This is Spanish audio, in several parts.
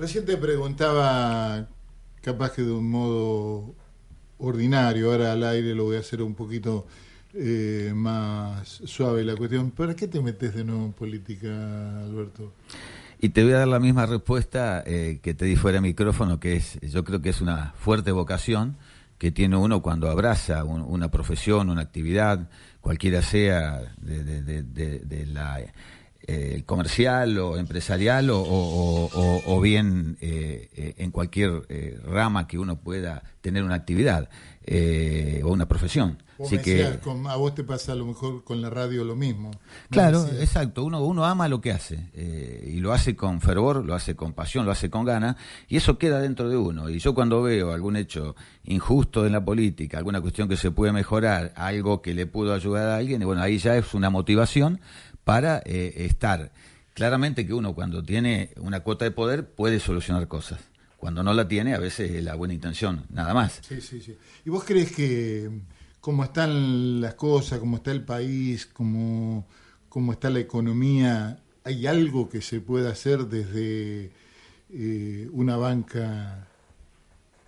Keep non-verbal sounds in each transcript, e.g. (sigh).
Recién te preguntaba, capaz que de un modo ordinario, ahora al aire lo voy a hacer un poquito eh, más suave la cuestión. ¿Para qué te metes de nuevo en política, Alberto? Y te voy a dar la misma respuesta eh, que te di fuera de micrófono, que es, yo creo que es una fuerte vocación que tiene uno cuando abraza una profesión, una actividad, cualquiera sea de, la eh, comercial o empresarial o, bien eh, en cualquier rama que uno pueda tener una actividad o una profesión. Así que, a vos te pasa a lo mejor con la radio lo mismo. Claro, exacto. Uno, uno ama lo que hace eh, y lo hace con fervor, lo hace con pasión, lo hace con gana y eso queda dentro de uno. Y yo cuando veo algún hecho injusto en la política, alguna cuestión que se puede mejorar, algo que le pudo ayudar a alguien, y bueno, ahí ya es una motivación para eh, estar. Claramente que uno cuando tiene una cuota de poder puede solucionar cosas. Cuando no la tiene, a veces es la buena intención, nada más. Sí, sí, sí. ¿Y vos crees que cómo están las cosas, cómo está el país, cómo, cómo está la economía, ¿hay algo que se pueda hacer desde eh, una banca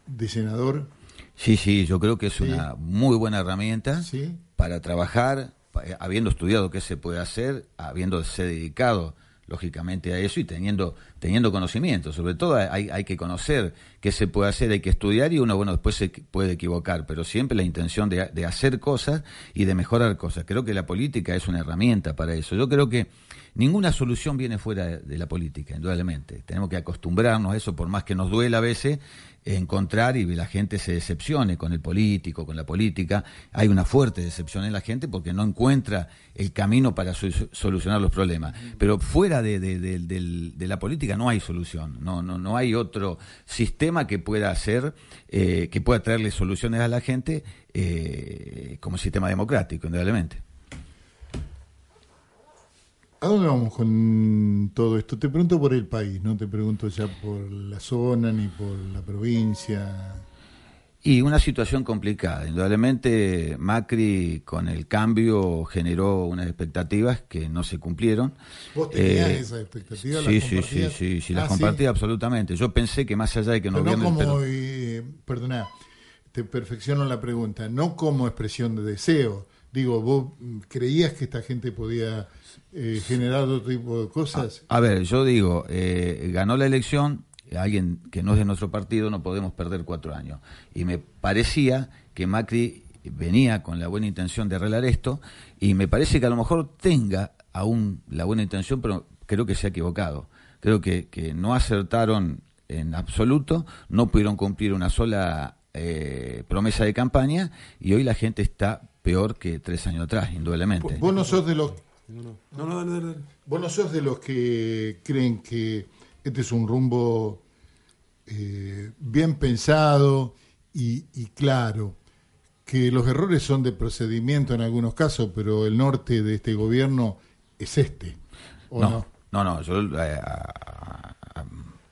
de senador? Sí, sí, yo creo que es una muy buena herramienta para trabajar, habiendo estudiado qué se puede hacer, habiéndose dedicado lógicamente a eso y teniendo teniendo conocimiento. Sobre todo hay, hay que conocer qué se puede hacer hay que estudiar y uno bueno después se puede equivocar. Pero siempre la intención de, de hacer cosas y de mejorar cosas. Creo que la política es una herramienta para eso. Yo creo que ninguna solución viene fuera de, la política, indudablemente. Tenemos que acostumbrarnos a eso, por más que nos duela a veces encontrar y la gente se decepcione con el político, con la política. Hay una fuerte decepción en la gente porque no encuentra el camino para solucionar los problemas. Pero fuera de, la política no hay solución, no, no, no hay otro sistema que pueda hacer, eh, que pueda traerle soluciones a la gente eh, como sistema democrático, indudablemente. ¿A dónde vamos con todo esto? Te pregunto por el país, no te pregunto ya por la zona ni por la provincia. Y una situación complicada. Indudablemente Macri con el cambio generó unas expectativas que no se cumplieron. ¿Vos tenías eh, esas expectativas? Sí, sí, sí, sí, sí, las ah, compartí absolutamente. Yo pensé que más allá de que no pero no como, perdona, te perfecciono la pregunta, no como expresión de deseo. Digo, ¿vos creías que esta gente podía eh, generar otro tipo de cosas? A, ver, yo digo, eh, ganó la elección alguien que no es de nuestro partido, no podemos perder cuatro años. Y me parecía que Macri venía con la buena intención de arreglar esto y me parece que a lo mejor tenga aún la buena intención, pero creo que se ha equivocado. Creo que, que no acertaron en absoluto, no pudieron cumplir una sola eh, promesa de campaña y hoy la gente está peor que tres años atrás, indudablemente. Vos no sos de los no, no. No, Vos no sos de los que creen que este es un rumbo eh, bien pensado y, claro, que los errores son de procedimiento en algunos casos, pero el norte de este gobierno es este, ¿o no? No, no, yo, eh,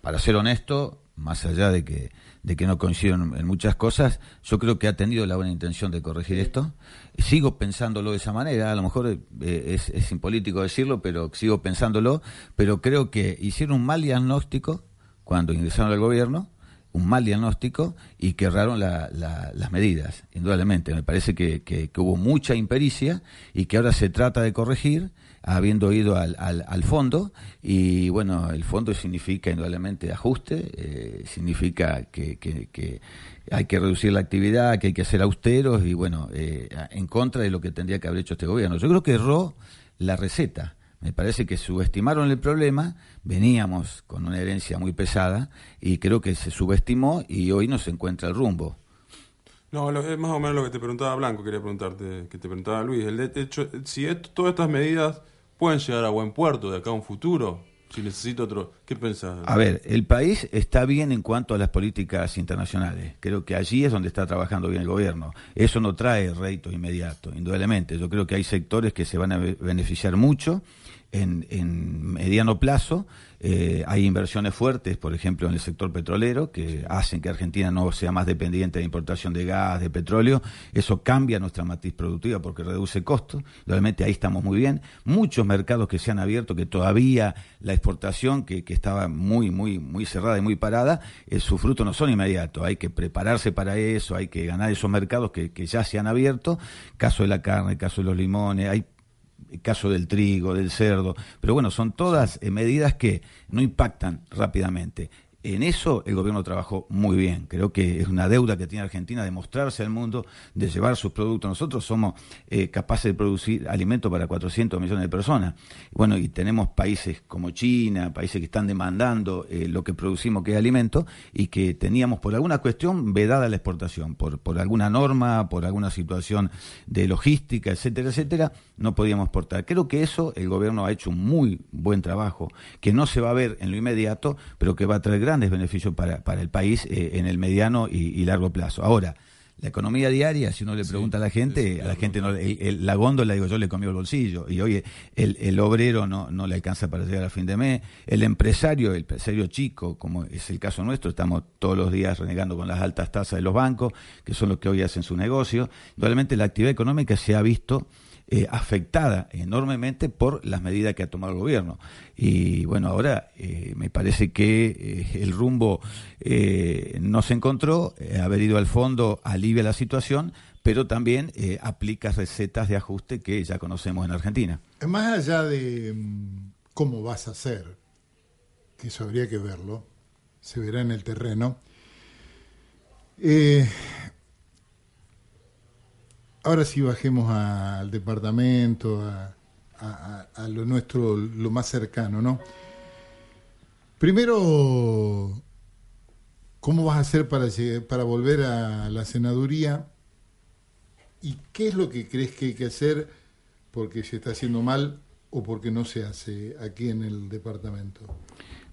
para ser honesto, más allá de que de que no coincido en, muchas cosas. Yo creo que ha tenido la buena intención de corregir esto. Sigo pensándolo de esa manera, a lo mejor eh, es, es impolítico decirlo, pero sigo pensándolo, pero creo que hicieron un mal diagnóstico cuando ingresaron al gobierno, un mal diagnóstico y que erraron las medidas, indudablemente. Me parece que, que, hubo mucha impericia y que ahora se trata de corregir habiendo ido al, al, fondo y bueno, el fondo significa indudablemente ajuste, eh, significa que, que, hay que reducir la actividad, que hay que ser austeros y bueno, eh, en contra de lo que tendría que haber hecho este gobierno. Yo creo que erró la receta. Me parece que subestimaron el problema, veníamos con una herencia muy pesada y creo que se subestimó y hoy no se encuentra el rumbo. No, es más o menos lo que te preguntaba Blanco, quería preguntarte, que te preguntaba Luis. El hecho, si todas estas medidas pueden llegar a buen puerto de acá a un futuro, si necesito otro, ¿qué pensás? A ver, el país está bien en cuanto a las políticas internacionales. Creo que allí es donde está trabajando bien el gobierno. Eso no trae rédito inmediato, indudablemente. Yo creo que hay sectores que se van a beneficiar mucho en mediano plazo eh, hay inversiones fuertes, por ejemplo, en el sector petrolero, que hacen que Argentina no sea más dependiente de importación de gas, de petróleo. Eso cambia nuestra matriz productiva porque reduce costos. Realmente ahí estamos muy bien. Muchos mercados que se han abierto, que todavía la exportación, que, estaba muy, muy, muy cerrada y muy parada, eh, sus frutos no son inmediatos. Hay que prepararse para eso, hay que ganar esos mercados que, que ya se han abierto. Caso de la carne, caso de los limones, hay caso del trigo, del cerdo, pero bueno, son todas eh, medidas que no impactan rápidamente. En eso el gobierno trabajó muy bien. Creo que es una deuda que tiene Argentina de mostrarse al mundo, de llevar sus productos. Nosotros somos eh, capaces de producir alimentos para 400 millones de personas. Bueno, y tenemos países como China, países que están demandando eh, lo que producimos que es alimento y que teníamos por alguna cuestión vedada la exportación, por, por alguna norma, por alguna situación de logística, etcétera, etcétera, no podíamos exportar. Creo que eso el gobierno ha hecho un muy buen trabajo, que no se va a ver en lo inmediato, pero que va a traer grandes beneficios para, para el país eh, en el mediano y, largo plazo. Ahora, la economía diaria, si uno le pregunta a la gente, a la gente no, la góndola, digo yo, le comió el bolsillo. Y hoy el, el obrero no, no le alcanza para llegar a fin de mes. El empresario, el empresario chico, como es el caso nuestro, estamos todos los días renegando con las altas tasas de los bancos, que son los que hoy hacen su negocio. Realmente la actividad económica se ha visto eh, afectada enormemente por las medidas que ha tomado el gobierno. Y bueno, ahora eh, me parece que eh, el rumbo no se encontró, haber ido al fondo alivia la situación, pero también aplica recetas de ajuste que ya conocemos en Argentina. Más allá de mm, cómo vas a hacer, que eso habría que verlo, se verá en el terreno. Ahora sí bajemos al departamento, a, lo nuestro, lo más cercano, ¿no? Primero, ¿cómo vas a hacer para, para volver a la senaduría? ¿Y qué es lo que crees que hay que hacer porque se está haciendo mal o porque no se hace aquí en el departamento?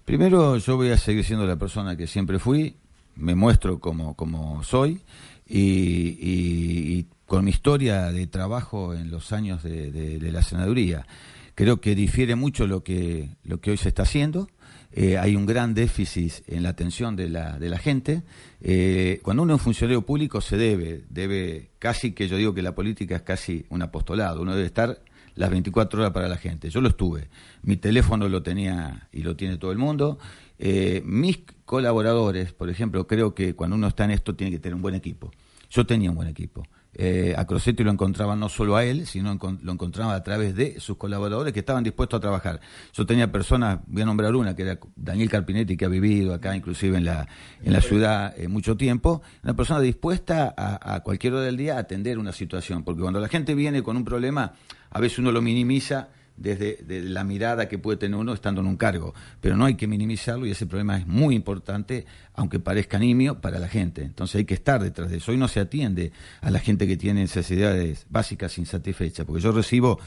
Primero, yo voy a seguir siendo la persona que siempre fui, me muestro como, como soy y con mi historia de trabajo en los años de, la senaduría. Creo que difiere mucho lo que, lo que hoy se está haciendo. Eh, hay un gran déficit en la atención de la, de la gente. Eh, cuando uno es funcionario público se debe, debe casi que yo digo que la política es casi un apostolado. Uno debe estar las 24 horas para la gente. Yo lo estuve. Mi teléfono lo tenía y lo tiene todo el mundo. Eh, mis colaboradores, por ejemplo, creo que cuando uno está en esto tiene que tener un buen equipo. Yo tenía un buen equipo eh, a Crosetti lo encontraba no solo a él, sino lo encontraba a través de sus colaboradores que estaban dispuestos a trabajar. Yo tenía personas, voy a nombrar una, que era Daniel Carpinetti, que ha vivido acá inclusive en la, en la ciudad eh, mucho tiempo, una persona dispuesta a, a cualquier hora del día a atender una situación, porque cuando la gente viene con un problema, a veces uno lo minimiza desde, la mirada que puede tener uno estando en un cargo. Pero no hay que minimizarlo y ese problema es muy importante, aunque parezca nimio, para la gente. Entonces hay que estar detrás de eso. Hoy no se atiende a la gente que tiene necesidades básicas insatisfechas, porque yo recibo,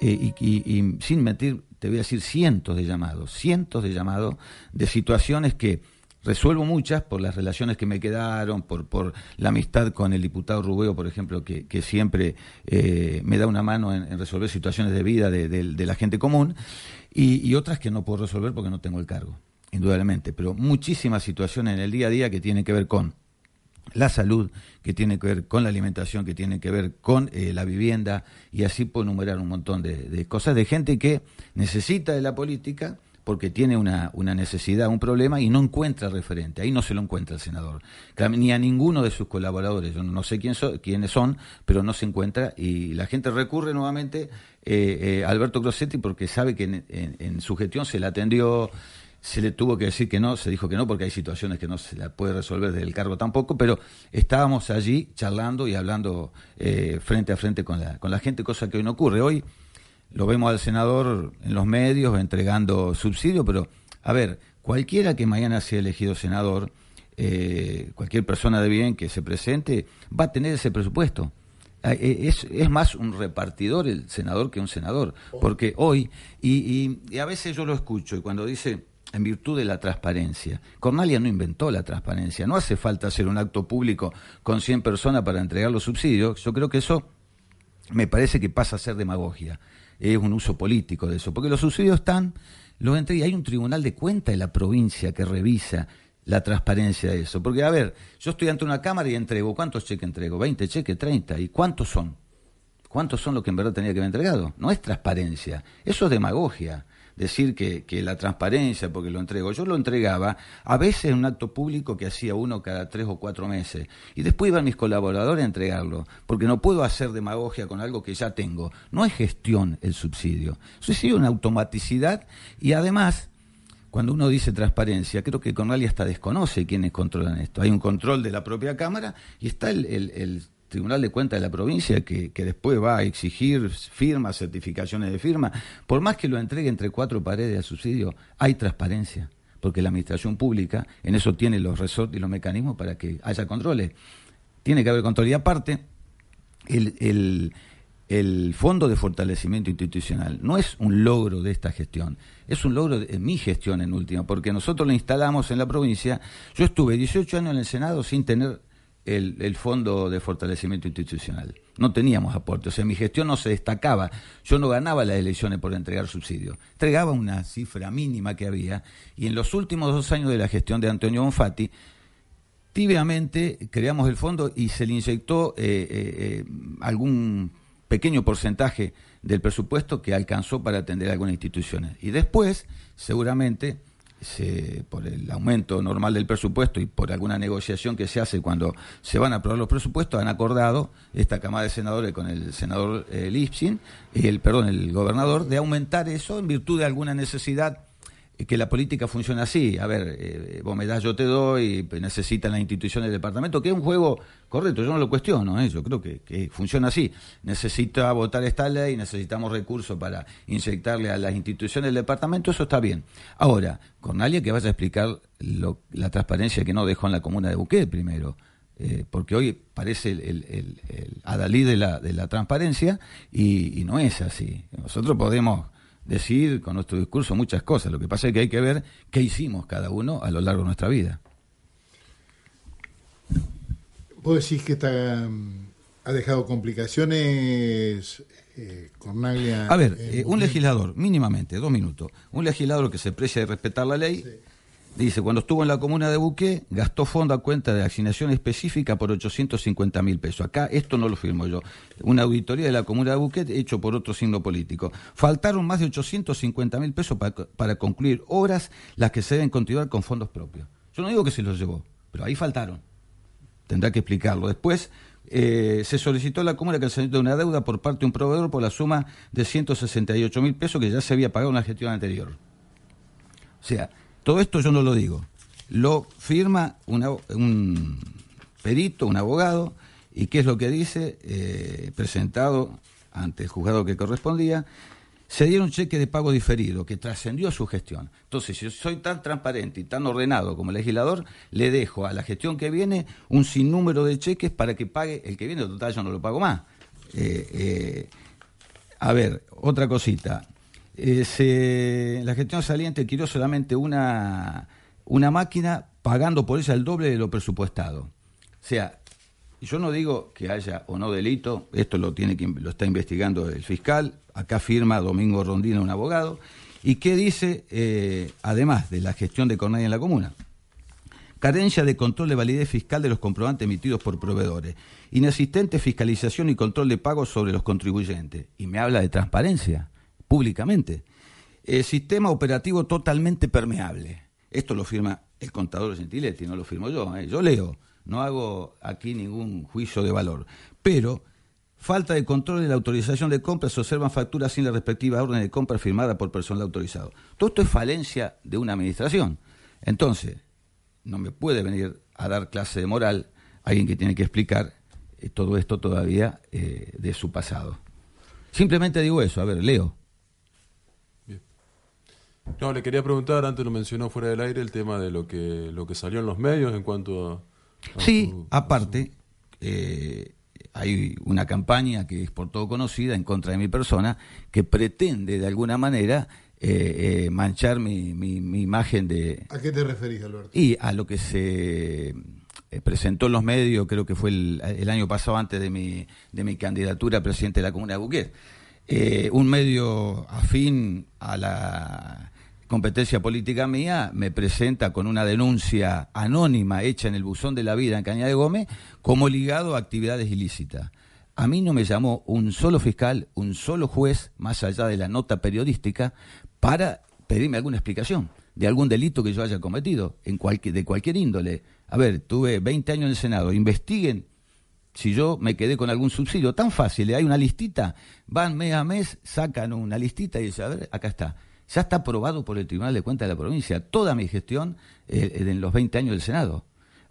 eh, y sin mentir, te voy a decir cientos de llamados, cientos de llamados de situaciones que resuelvo muchas por las relaciones que me quedaron, por, por la amistad con el diputado Rubeo, por ejemplo, que, siempre eh, me da una mano en, resolver situaciones de vida de, la gente común, y, otras que no puedo resolver porque no tengo el cargo, indudablemente, pero muchísimas situaciones en el día a día que tienen que ver con la salud, que tiene que ver con la alimentación, que tiene que ver con eh, la vivienda, y así puedo enumerar un montón de cosas de gente que necesita de la política, porque tiene una, una, necesidad, un problema y no encuentra referente. Ahí no se lo encuentra el senador, ni a ninguno de sus colaboradores. Yo no sé quién quiénes son, pero no se encuentra y la gente recurre nuevamente eh, eh, a Alberto Crossetti porque sabe que en, su gestión se le atendió. Se le tuvo que decir que no, se dijo que no, porque hay situaciones que no se la puede resolver desde el cargo tampoco, pero estábamos allí charlando y hablando eh, frente a frente con la, con la gente, cosa que hoy no ocurre. Hoy lo vemos al senador en los medios entregando subsidio, pero a ver, cualquiera que mañana sea elegido senador, eh, cualquier persona de bien que se presente, va a tener ese presupuesto. Ah, e, es, es, más un repartidor el senador que un senador, porque hoy, y, y, a veces yo lo escucho, y cuando dice, en virtud de la transparencia, Cornalia no inventó la transparencia, no hace falta hacer un acto público con 100 personas para entregar los subsidios, yo creo que eso me parece que pasa a ser demagogia es un uso político de eso, porque los subsidios están, los entre, y hay un tribunal de cuenta de la provincia que revisa la transparencia de eso. Porque, a ver, yo estoy ante una cámara y entrego, ¿cuántos cheques entrego? ¿20 cheques? ¿30? ¿Y cuántos son? ¿Cuántos son los que en verdad tenía que haber entregado? No es transparencia, eso es demagogia. Decir que, que, la transparencia, porque lo entrego, yo lo entregaba a veces en un acto público que hacía uno cada tres o cuatro meses, y después iban mis colaboradores a entregarlo, porque no puedo hacer demagogia con algo que ya tengo. No es gestión el subsidio, subsidio es una automaticidad y además cuando uno dice transparencia, creo que Cornalia hasta desconoce quiénes controlan esto. Hay un control de la propia Cámara y está el, Tribunal de Cuentas de la provincia que, después va a exigir firmas, certificaciones de firma. Por más que lo entregue entre cuatro paredes a subsidio, hay transparencia, porque la administración pública en eso tiene los resortes y los mecanismos para que haya controles. Tiene que haber control. Aparte, el el Fondo de Fortalecimiento Institucional no es un logro de esta gestión, es un logro de mi gestión en última, porque nosotros lo instalamos en la provincia. Yo estuve 18 años en el Senado sin tener el, Fondo de Fortalecimiento Institucional. No teníamos aporte, o sea, mi gestión no se destacaba. Yo no ganaba las elecciones por entregar subsidios. Entregaba una cifra mínima que había, y en los últimos dos años de la gestión de Antonio Bonfatti, tibiamente creamos el fondo y se le inyectó eh, eh, eh, algún pequeño porcentaje del presupuesto que alcanzó para atender algunas instituciones. Y después, seguramente, se, por el aumento normal del presupuesto y por alguna negociación que se hace cuando se van a aprobar los presupuestos, han acordado esta Cámara de Senadores con el senador eh, Lipsin, el, perdón, el gobernador, de aumentar eso en virtud de alguna necesidad que la política funciona así. A ver, eh, vos me das, yo te doy, necesitan las instituciones del departamento, que es un juego correcto, yo no lo cuestiono, ¿eh? yo creo que, funciona así. Necesita votar esta ley, necesitamos recursos para inyectarle a las instituciones del departamento, eso está bien. Ahora, con alguien que vaya a explicar la transparencia que no dejó en la comuna de Buquet primero. Eh, porque hoy parece el, el, adalí de la, la transparencia y no es así. Nosotros podemos decir con nuestro discurso muchas cosas. Lo que pasa es que hay que ver qué hicimos cada uno a lo largo de nuestra vida. ¿Vos decís que está, mm, ha dejado complicaciones eh, Cornaglia? A ver, eh, un legislador, mínimamente, dos minutos, un legislador que se precia de respetar la ley. Dice, cuando estuvo en la comuna de Buque, gastó fondo a cuenta de asignación específica por 850 mil pesos. Acá esto no lo firmo yo. Una auditoría de la comuna de Buque hecho por otro signo político. Faltaron más de 850 mil pesos para, concluir obras las que se deben continuar con fondos propios. Yo no digo que se los llevó, pero ahí faltaron. Tendrá que explicarlo. Después, eh, se solicitó a la Comuna que de una deuda por parte de un proveedor por la suma de 168 mil pesos que ya se había pagado en la gestión anterior. O sea, todo esto yo no lo digo. Lo firma un perito, un abogado, y ¿qué es lo que dice? Eh, presentado ante el juzgado que correspondía, se dieron cheque de pago diferido que trascendió su gestión. Entonces, si yo soy tan transparente y tan ordenado como legislador, le dejo a la gestión que viene un sinnúmero de cheques para que pague el que viene, total yo no lo pago más. Eh, eh, a ver, otra cosita. Eh, la gestión saliente quiero solamente una, una máquina pagando por ella el doble de lo presupuestado. O sea, yo no digo que haya o no delito, esto lo, tiene que, lo está investigando el fiscal, acá firma Domingo Rondino, un abogado, y qué dice, eh, además de la gestión de Cornelia en la comuna. Carencia de control de validez fiscal de los comprobantes emitidos por proveedores. Inexistente fiscalización y control de pagos sobre los contribuyentes. Y me habla de transparencia públicamente. El sistema operativo totalmente permeable. Esto lo firma el contador Gentiletti, no lo firmo yo. ¿eh? Yo leo, no hago aquí ningún juicio de valor. Pero falta de control de la autorización de compra, se observan facturas sin la respectiva orden de compra firmada por personal autorizado. Todo esto es falencia de una administración. Entonces, no me puede venir a dar clase de moral alguien que tiene que explicar eh, todo esto todavía eh, de su pasado. Simplemente digo eso, a ver, leo. No, le quería preguntar, antes lo mencionó fuera del aire, el tema de lo que, lo que salió en los medios en cuanto a... sí, aparte, eh, hay una campaña que es por todo conocida en contra de mi persona, que pretende de alguna manera eh, eh, manchar mi, mi, imagen de... ¿A qué te referís, Alberto? Y a lo que se presentó en los medios, creo que fue el, el, año pasado antes de mi, de mi candidatura a presidente de la Comuna de Buquet. un medio afín a la competencia política mía me presenta con una denuncia anónima hecha en el buzón de la vida en Caña de Gómez como ligado a actividades ilícitas. A mí no me llamó un solo fiscal, un solo juez, más allá de la nota periodística, para pedirme alguna explicación de algún delito que yo haya cometido, en de cualquier índole. A ver, tuve 20 años en el Senado, investiguen si yo me quedé con algún subsidio. Tan fácil, ¿eh? hay una listita, van mes a mes, sacan una listita y dicen, a ver, acá está. Ya está aprobado por el Tribunal de Cuentas de la provincia toda mi gestión eh, en los 20 años del Senado.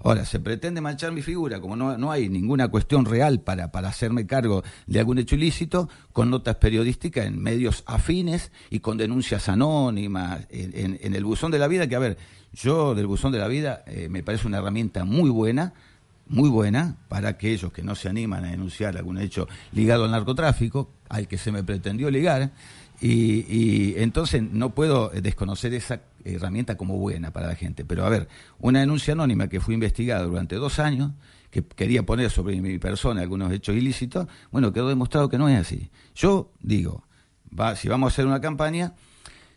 Ahora, se pretende manchar mi figura, como no, no hay ninguna cuestión real para, para hacerme cargo de algún hecho ilícito, con notas periodísticas en medios afines y con denuncias anónimas en, en, el buzón de la vida, que a ver, yo del buzón de la vida eh, me parece una herramienta muy buena, muy buena para aquellos que no se animan a denunciar algún hecho ligado al narcotráfico, al que se me pretendió ligar, y, entonces no puedo desconocer esa herramienta como buena para la gente. Pero a ver, una denuncia anónima que fue investigada durante dos años, que quería poner sobre mi persona algunos hechos ilícitos, bueno, quedó demostrado que no es así. Yo digo, va, si vamos a hacer una campaña,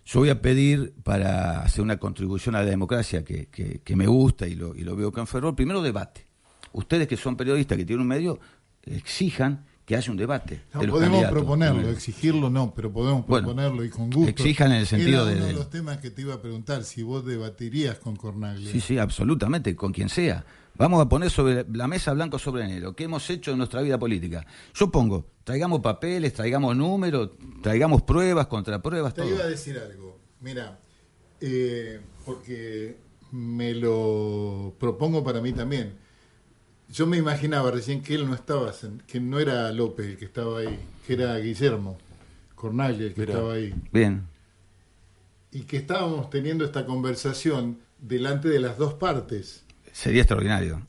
yo voy a pedir para hacer una contribución a la democracia que, que, me gusta y lo, y lo veo con fervor, primero debate. Ustedes que son periodistas, que tienen un medio, exijan que haya un debate. podemos proponerlo, exigirlo no, pero podemos proponerlo y con gusto. Exijan en el sentido Era de. uno de los temas que te iba a preguntar, si vos debatirías con Cornaglia. Sí, sí, absolutamente, con quien sea. Vamos a poner sobre la mesa blanco sobre negro. ¿Qué hemos hecho en nuestra vida política? Yo pongo, traigamos papeles, traigamos números, traigamos pruebas, contrapruebas, te iba a decir algo. Mira, eh, porque me lo propongo para mí también yo me imaginaba recién que él no estaba, que no era López el que estaba ahí, que era Guillermo Cornaglia el que estaba ahí. Bien. Y que estábamos teniendo esta conversación delante de las dos partes. Sería extraordinario.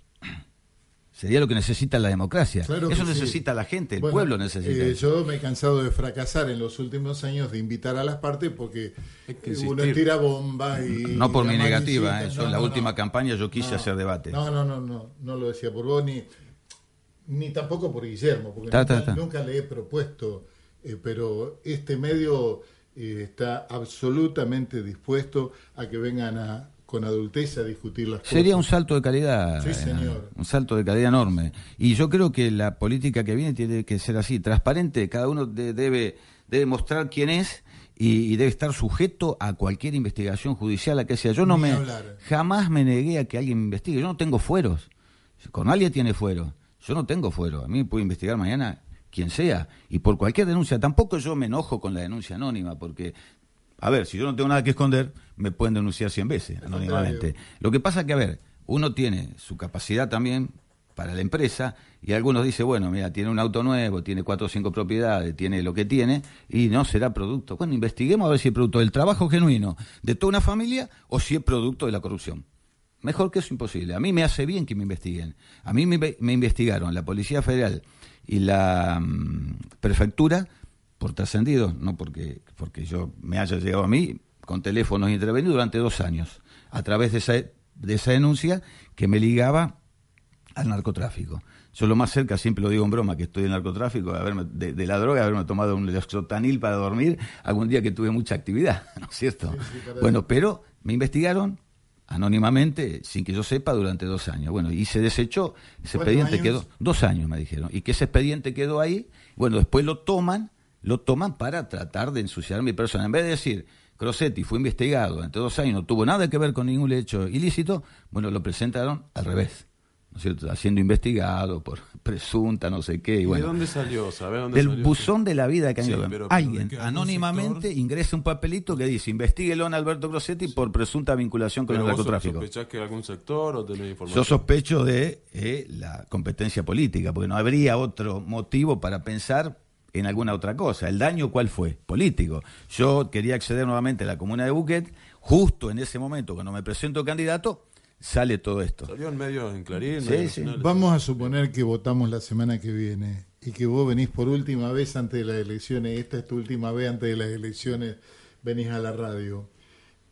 Sería lo que necesita la democracia. Eso necesita la gente, el pueblo necesita. Eh, yo me he cansado de fracasar en los últimos años de invitar a las partes porque uno tira bomba y. No por mi negativa, eh, en la última campaña yo quise hacer debate. No, no, no, no, no lo decía por vos ni, ni tampoco por Guillermo, porque nunca, le he propuesto, eh, pero este medio está absolutamente dispuesto a que vengan a con adultez a discutir las cosas. Sería un salto de calidad. Sí, señor. Un salto de calidad enorme. Y yo creo que la política que viene tiene que ser así, transparente. Cada uno debe, debe mostrar quién es y, debe estar sujeto a cualquier investigación judicial, a que sea. Yo no me. Jamás me negué a que alguien me investigue. Yo no tengo fueros. Con alguien tiene fuero. Yo no tengo fuero. A mí me puede investigar mañana quien sea y por cualquier denuncia. Tampoco yo me enojo con la denuncia anónima porque a ver, si yo no tengo nada que esconder, me pueden denunciar 100 veces anónimamente. Lo que pasa es que, a ver, uno tiene su capacidad también para la empresa y algunos dicen, bueno, mira, tiene un auto nuevo, tiene cuatro o cinco propiedades, tiene lo que tiene y no será producto. Bueno, investiguemos a ver si es producto del trabajo genuino de toda una familia o si es producto de la corrupción. Mejor que eso imposible. A mí me hace bien que me investiguen. A mí me, me investigaron la Policía Federal y la mm, Prefectura por trascendido, no porque, porque yo me haya llegado a mí con teléfonos intervenidos durante dos años, a través de esa, de esa denuncia que me ligaba al narcotráfico. Yo lo más cerca, siempre lo digo en broma, que estoy en narcotráfico, de, haberme, de, la droga, haberme tomado un lexotanil para dormir algún día que tuve mucha actividad, (laughs) ¿no es cierto? bueno, pero me investigaron anónimamente, sin que yo sepa, durante dos años. Bueno, y se desechó, ese expediente quedó, dos años me dijeron, y que ese expediente quedó ahí, bueno, después lo toman lo toman para tratar de ensuciar mi persona. En vez de decir, Crosetti fue investigado durante dos años, no tuvo nada que ver con ningún hecho ilícito, bueno, lo presentaron al revés. ¿no es cierto? Haciendo investigado por (laughs) presunta, no sé qué. Y, bueno, ¿De dónde salió? ¿Sabe dónde del buzón de la vida que Alguien anónimamente ingresa un papelito que dice investiguelo a Alberto Crosetti por presunta vinculación con el narcotráfico. ¿Sospechás que algún sector o tenés Yo información? sospecho de eh, la competencia política, porque no habría otro motivo para pensar en alguna otra cosa. ¿El daño cuál fue? Político. Yo quería acceder nuevamente a la comuna de Buquet, justo en ese momento, cuando me presento candidato, sale todo esto. Salió en medio en Clarín. Vamos a suponer que votamos la semana que viene y que vos venís por última vez antes de las elecciones, esta es tu última vez antes de las elecciones, venís a la radio.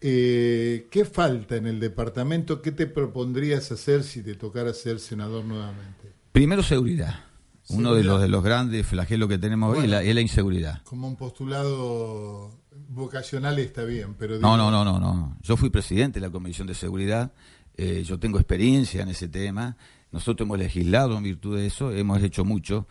Eh, ¿Qué falta en el departamento? ¿Qué te propondrías hacer si te tocara ser senador nuevamente? Primero, seguridad. Uno de los, de los grandes flagelos que tenemos hoy es la inseguridad. Como un postulado vocacional está bien, pero... No, no, no, no, no. Yo fui presidente de la Comisión de Seguridad, eh, yo tengo experiencia en ese tema, nosotros hemos legislado en virtud de eso, hemos hecho mucho,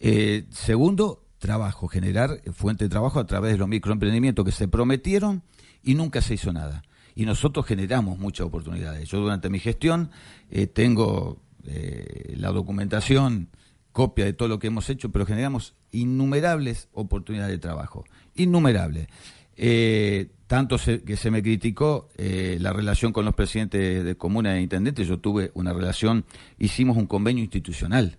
Eh, segundo, trabajo, generar fuente de trabajo a través de los microemprendimientos que se prometieron y nunca se hizo nada. Y nosotros generamos muchas oportunidades. Yo durante mi gestión eh, tengo eh, la documentación, copia de todo lo que hemos hecho, pero generamos innumerables oportunidades de trabajo. Innumerables. Eh, tanto que se me criticó la relación con los presidentes de comunas e intendentes, yo tuve una relación, hicimos un convenio institucional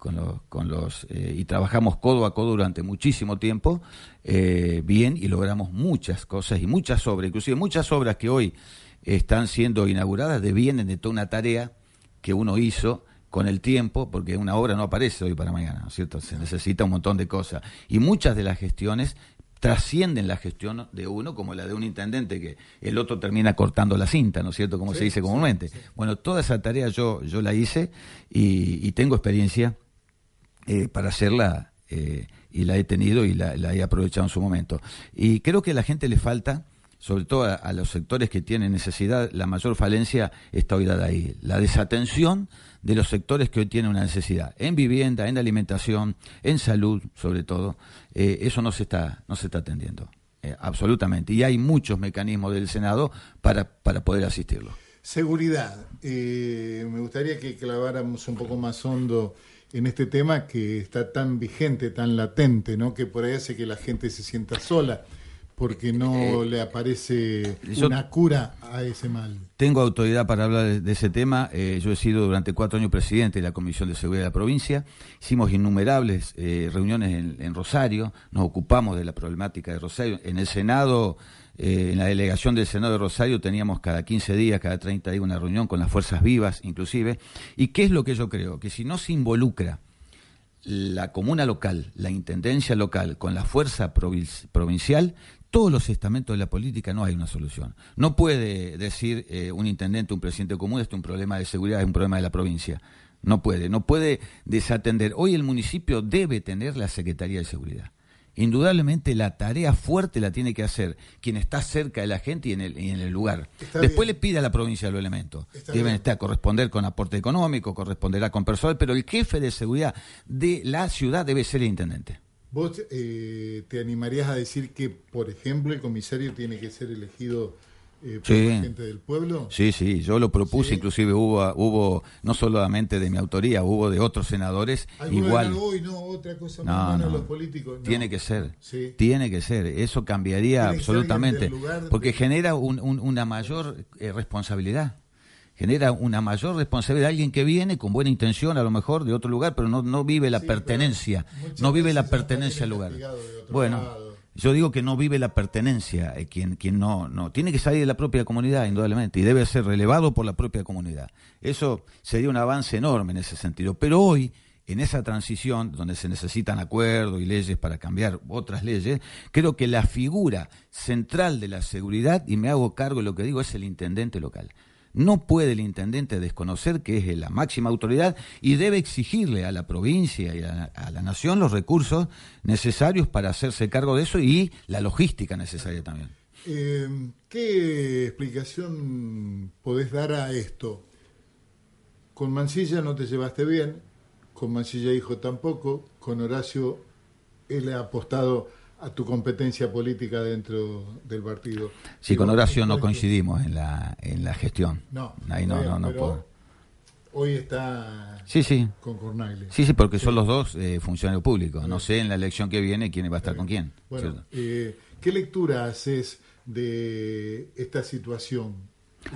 con los, con los eh, y trabajamos codo a codo durante muchísimo tiempo eh, bien y logramos muchas cosas y muchas obras, inclusive muchas obras que hoy están siendo inauguradas devienen de toda una tarea que uno hizo con el tiempo, porque una obra no aparece hoy para mañana, ¿no es cierto? Se necesita un montón de cosas. Y muchas de las gestiones trascienden la gestión de uno, como la de un intendente, que el otro termina cortando la cinta, ¿no es cierto? Como se dice comúnmente. Bueno, toda esa tarea yo, yo la hice y, y tengo experiencia eh, para hacerla eh, y la he tenido y la, he aprovechado en su momento. Y creo que a la gente le falta, sobre todo a, los sectores que tienen necesidad, la mayor falencia está hoy dada ahí, la desatención de los sectores que hoy tienen una necesidad, en vivienda, en alimentación, en salud, sobre todo, eh, eso no se está, no se está atendiendo. absolutamente. Y hay muchos mecanismos del Senado para, para poder asistirlo. Seguridad. me gustaría que claváramos un poco más hondo en este tema que está tan vigente, tan latente, ¿no? que por ahí hace que la gente se sienta sola porque no eh, le aparece una cura a ese mal. Tengo autoridad para hablar de, ese tema. Eh, yo he sido durante cuatro años presidente de la Comisión de Seguridad de la provincia. Hicimos innumerables eh, reuniones en, en, Rosario. Nos ocupamos de la problemática de Rosario. En el Senado eh, en la delegación del Senado de Rosario teníamos cada 15 días, cada 30 días una reunión con las fuerzas vivas inclusive. ¿Y qué es lo que yo creo? Que si no se involucra la comuna local, la intendencia local con la fuerza provincial, todos los estamentos de la política no hay una solución. No puede decir eh, un intendente, un presidente común, este es un problema de seguridad, es un problema de la provincia. No puede, no puede desatender. Hoy el municipio debe tener la Secretaría de Seguridad indudablemente la tarea fuerte la tiene que hacer quien está cerca de la gente y en el, en el lugar. Después le pide a la provincia los elementos. Deben estar, corresponder con aporte económico, corresponderá con personal, pero el jefe de seguridad de la ciudad debe ser el intendente. ¿Vos eh, te animarías a decir que, por ejemplo, el comisario tiene que ser elegido eh, por la gente del pueblo? Sí, sí, yo lo propuse, inclusive hubo, hubo, no solamente de mi autoría, hubo de otros senadores igual. no, otra cosa no, no, los políticos. Tiene que ser, tiene que ser, eso cambiaría absolutamente, porque genera una mayor eh, responsabilidad genera una mayor responsabilidad de alguien que viene con buena intención a lo mejor de otro lugar, pero no, no vive la pertenencia, no vive la pertenencia al lugar. Bueno, yo digo que no vive la pertenencia, eh, quien, quien no, no, tiene que salir de la propia comunidad, indudablemente, y debe ser relevado por la propia comunidad. Eso sería un avance enorme en ese sentido. Pero hoy, en esa transición, donde se necesitan acuerdos y leyes para cambiar otras leyes, creo que la figura central de la seguridad, y me hago cargo de lo que digo, es el intendente local. No puede el intendente desconocer que es la máxima autoridad y debe exigirle a la provincia y a, la nación los recursos necesarios para hacerse cargo de eso y la logística necesaria también. Eh, ¿Qué explicación podés dar a esto? Con Mancilla no te llevaste bien, con Mancilla hijo tampoco, con Horacio él ha apostado a tu competencia política dentro del partido. Sí, con Horacio no coincidimos en la, en la gestión. No, Ahí no, no, no, puedo. Hoy está sí, sí. con Cornaglia. Sí, sí, porque son los dos eh, funcionarios públicos. No sé en la elección que viene quién va a estar con quién. Bueno, eh, ¿qué lectura haces de esta situación?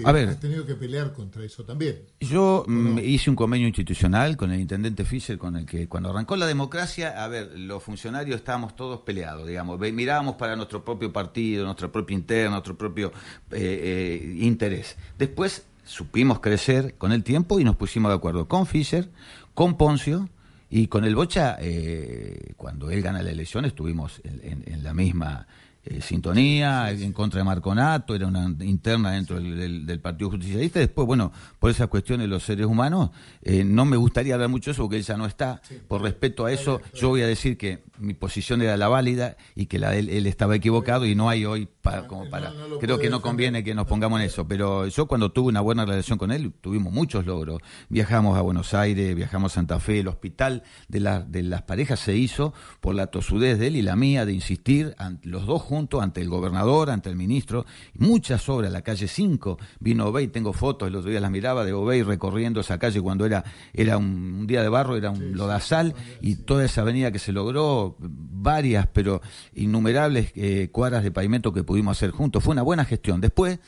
A ver, has tenido que pelear contra eso también. Yo mm, hice un convenio institucional con el intendente Fischer, con el que cuando arrancó la democracia, a ver, los funcionarios estábamos todos peleados, digamos, mirábamos para nuestro propio partido, nuestro propio interno, nuestro propio eh, eh, interés. Después supimos crecer con el tiempo y nos pusimos de acuerdo con Fischer, con Poncio y con el Bocha, eh, cuando él gana la elección estuvimos en la misma eh, sintonía, en contra de Marconato, era una interna dentro del, Partido Justicialista. Después, bueno, por esas cuestiones de los seres humanos, eh, no me gustaría hablar mucho de eso porque él ya no está. Por respeto a eso, yo voy a decir que mi posición era la válida y que la de él, estaba equivocado y no hay hoy para, como para... creo que no conviene que nos pongamos en eso, pero yo cuando tuve una buena relación con él, tuvimos muchos logros. Viajamos a Buenos Aires, viajamos a Santa Fe, el hospital de, la, de las parejas se hizo por la tosudez de él y la mía de insistir, los dos juntos, ante el gobernador, ante el ministro, muchas obras, la calle 5, vino Obey, tengo fotos, el otro día las miraba de Obey recorriendo esa calle cuando era, era un, día de barro, era un lodazal, y toda esa avenida que se logró, varias, pero innumerables eh, cuadras de pavimento que pudimos hacer juntos, fue una buena gestión. Después,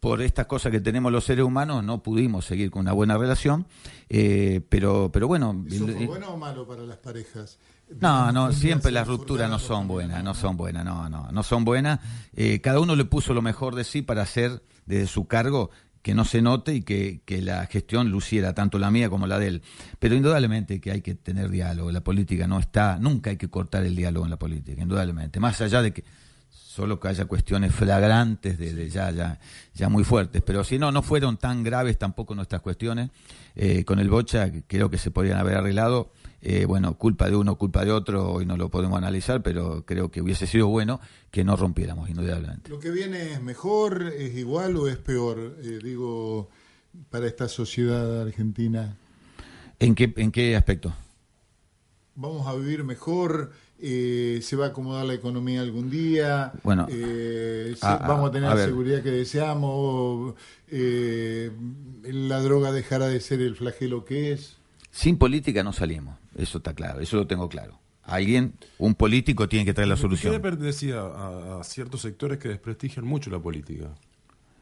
por estas cosas que tenemos los seres humanos, no pudimos seguir con una buena relación, eh, pero, pero bueno... ¿Eso fue bueno o malo para las parejas? No, no, siempre las rupturas no son buenas, no son buenas, no, no, no son buenas. Eh, cada uno le puso lo mejor de sí para hacer desde su cargo que no se note y que, que, la gestión luciera tanto la mía como la de él. Pero indudablemente que hay que tener diálogo. La política no está, nunca hay que cortar el diálogo en la política, indudablemente. Más allá de que solo que haya cuestiones flagrantes de, ya, ya, ya muy fuertes. Pero si no, no fueron tan graves tampoco nuestras cuestiones. Eh, con el Bocha creo que se podrían haber arreglado eh, bueno, culpa de uno, culpa de otro, hoy no lo podemos analizar, pero creo que hubiese sido bueno que no rompiéramos, indudablemente. ¿Lo que viene es mejor, es igual o es peor, eh, digo, para esta sociedad argentina? ¿En qué, en qué aspecto? Vamos a vivir mejor, eh, se va a acomodar la economía algún día, bueno, vamos a tener la seguridad que deseamos, la droga dejará de ser el flagelo que es. Sin política no salimos, eso está claro, eso lo tengo claro. Alguien, un político tiene que traer la solución. Usted pertenecía a ciertos sectores que desprestigian mucho la política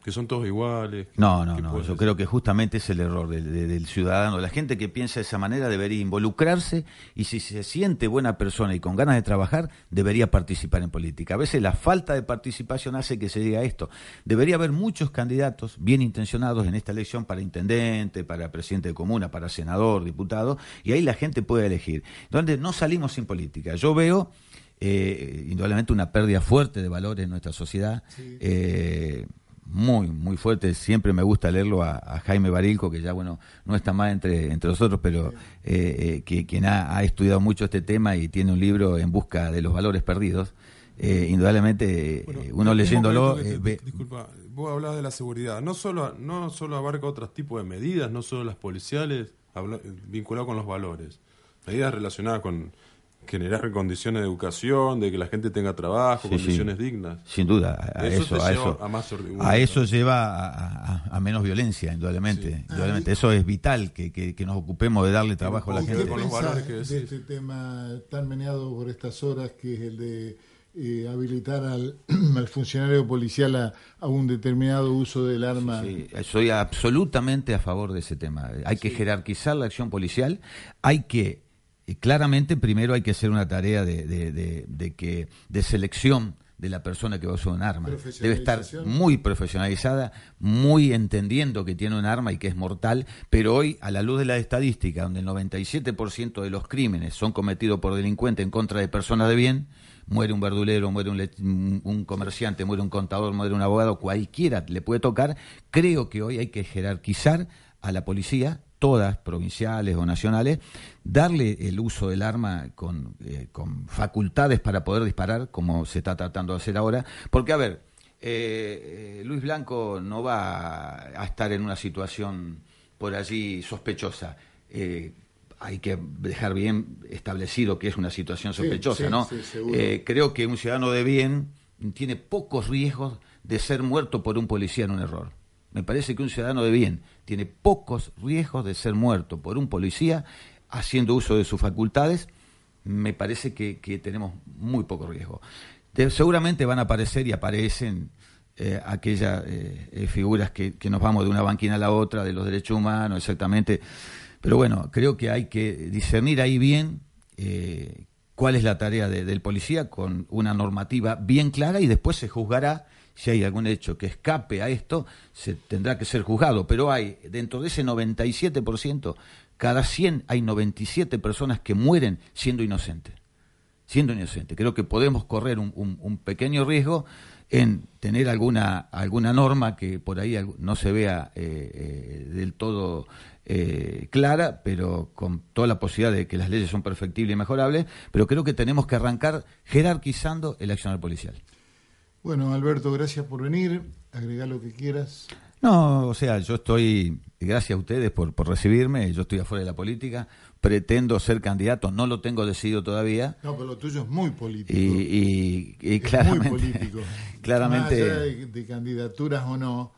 que son todos iguales. No, no, no. Yo creo que justamente es el error del, ciudadano. La gente que piensa de esa manera debería involucrarse y si se siente buena persona y con ganas de trabajar, debería participar en política. A veces la falta de participación hace que se diga esto. Debería haber muchos candidatos bien intencionados en esta elección para intendente, para presidente de comuna, para senador, diputado, y ahí la gente puede elegir. Donde no salimos sin política. Yo veo... Eh, indudablemente una pérdida fuerte de valores en nuestra sociedad. Eh, muy, muy fuerte. Siempre me gusta leerlo a, Jaime Barilco, que ya, bueno, no está más entre, entre nosotros, pero eh, eh, que, quien ha, estudiado mucho este tema y tiene un libro en busca de los valores perdidos. Eh, indudablemente, uno leyéndolo... disculpa, vos hablabas de la seguridad. No solo, no solo abarca otros tipos de medidas, no solo las policiales, vinculado con los valores. Medidas relacionadas con generar condiciones de educación, de que la gente tenga trabajo, condiciones dignas. Sin duda, a eso, a eso, a, eso lleva a, menos violencia, indudablemente. indudablemente. Eso es vital, que, que, nos ocupemos de darle trabajo a la gente. Con los valores que de este tema tan meneado por estas horas, que es el de eh, habilitar al, (clears throat) al, funcionario policial a, un determinado uso del arma. Sí, soy absolutamente a favor de ese tema. Hay que jerarquizar la acción policial, hay que claramente primero hay que hacer una tarea de, de, que, de selección de la persona que va a usar un arma. Debe estar muy profesionalizada, muy entendiendo que tiene un arma y que es mortal, pero hoy, a la luz de la estadística, donde el 97% de los crímenes son cometidos por delincuentes en contra de personas de bien, muere un verdulero, muere un, un comerciante, muere un contador, muere un abogado, cualquiera le puede tocar, creo que hoy hay que jerarquizar a la policía todas, provinciales o nacionales, darle el uso del arma con, eh, con, facultades para poder disparar, como se está tratando de hacer ahora. Porque, a ver, eh, eh, Luis Blanco no va a estar en una situación por allí sospechosa. hay que dejar bien establecido que es una situación sospechosa, ¿no? creo que un ciudadano de bien tiene pocos riesgos de ser muerto por un policía en un error. Me parece que un ciudadano de bien tiene pocos riesgos de ser muerto por un policía haciendo uso de sus facultades. Me parece que, tenemos muy poco riesgo. seguramente van a aparecer y aparecen eh, aquellas eh, eh, figuras que, nos vamos de una banquina a la otra, de los derechos humanos, exactamente. Pero bueno, creo que hay que discernir ahí bien cuál es la tarea del policía con una normativa bien clara y después se juzgará si hay algún hecho que escape a esto, se tendrá que ser juzgado. Pero hay, dentro de ese 97%, cada 100 hay 97 personas que mueren siendo inocentes. siendo inocente. Creo que podemos correr un, pequeño riesgo en tener alguna, alguna norma que por ahí no se vea eh, eh, del todo eh, clara, pero con toda la posibilidad de que las leyes son perfectibles y mejorables, pero creo que tenemos que arrancar jerarquizando el accionar policial. Bueno, Alberto, gracias por venir. Agregar lo que quieras. No, o sea, yo estoy, gracias a ustedes por, por recibirme, yo estoy afuera de la política, pretendo ser candidato, no lo tengo decidido todavía. No, pero lo tuyo es muy político. Y, y, claramente, muy político. (laughs) claramente, Más allá de, candidaturas o no,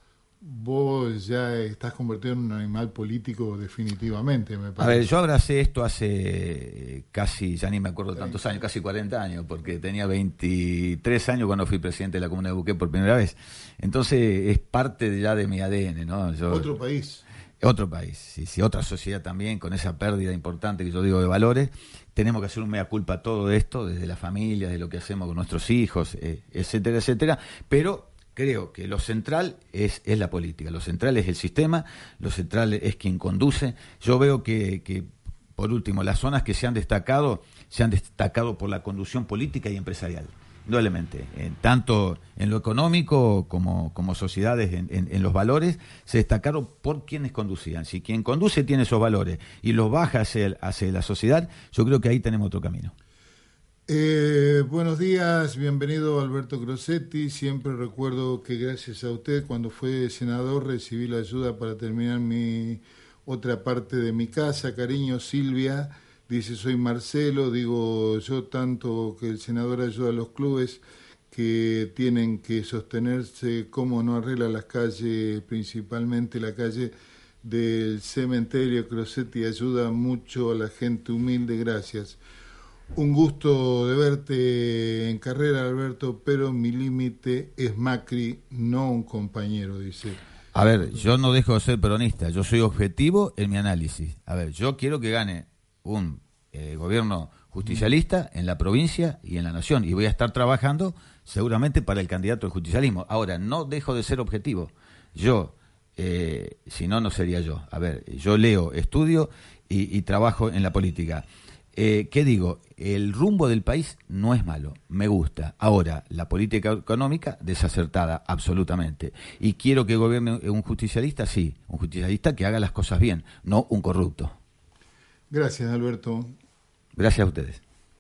vos ya estás convertido en un animal político definitivamente, me parece. A ver, yo abracé esto hace casi, ya ni me acuerdo tantos años, casi 40 años, porque tenía 23 años cuando fui presidente de la Comuna de Buque por primera vez. Entonces es parte ya de mi ADN, ¿no? otro país. Otro país, sí, sí, otra sociedad también, con esa pérdida importante que yo digo de valores. Tenemos que hacer un mea culpa a todo esto, desde la familia, de lo que hacemos con nuestros hijos, eh, etcétera, etcétera. Pero creo que lo central es, la política, lo central es el sistema, lo central es quien conduce. Yo veo que, por último, las zonas que se han destacado, se han destacado por la conducción política y empresarial, doblemente, tanto en lo económico como, como sociedades en, en, los valores, se destacaron por quienes conducían. Si quien conduce tiene esos valores y los baja hacia, hacia la sociedad, yo creo que ahí tenemos otro camino. Eh, buenos días, bienvenido Alberto Grossetti. Siempre recuerdo que gracias a usted, cuando fue senador, recibí la ayuda para terminar mi otra parte de mi casa. Cariño, Silvia. Dice, soy Marcelo. Digo, yo tanto que el senador ayuda a los clubes que tienen que sostenerse, cómo no arregla las calles, principalmente la calle del cementerio. Grossetti ayuda mucho a la gente humilde. Gracias. Un gusto de verte en carrera, Alberto, pero mi límite es Macri, no un compañero, dice. A ver, yo no dejo de ser peronista, yo soy objetivo en mi análisis. A ver, yo quiero que gane un eh, gobierno justicialista en la provincia y en la nación, y voy a estar trabajando seguramente para el candidato del justicialismo. Ahora, no dejo de ser objetivo. Yo, eh, si no, no sería yo. A ver, yo leo, estudio y trabajo en la política. Eh, ¿Qué digo? El rumbo del país no es malo, me gusta. Ahora, la política económica desacertada, absolutamente. Y quiero que gobierne un justicialista, sí, un justicialista que haga las cosas bien, no un corrupto. Gracias, Alberto. Gracias a ustedes.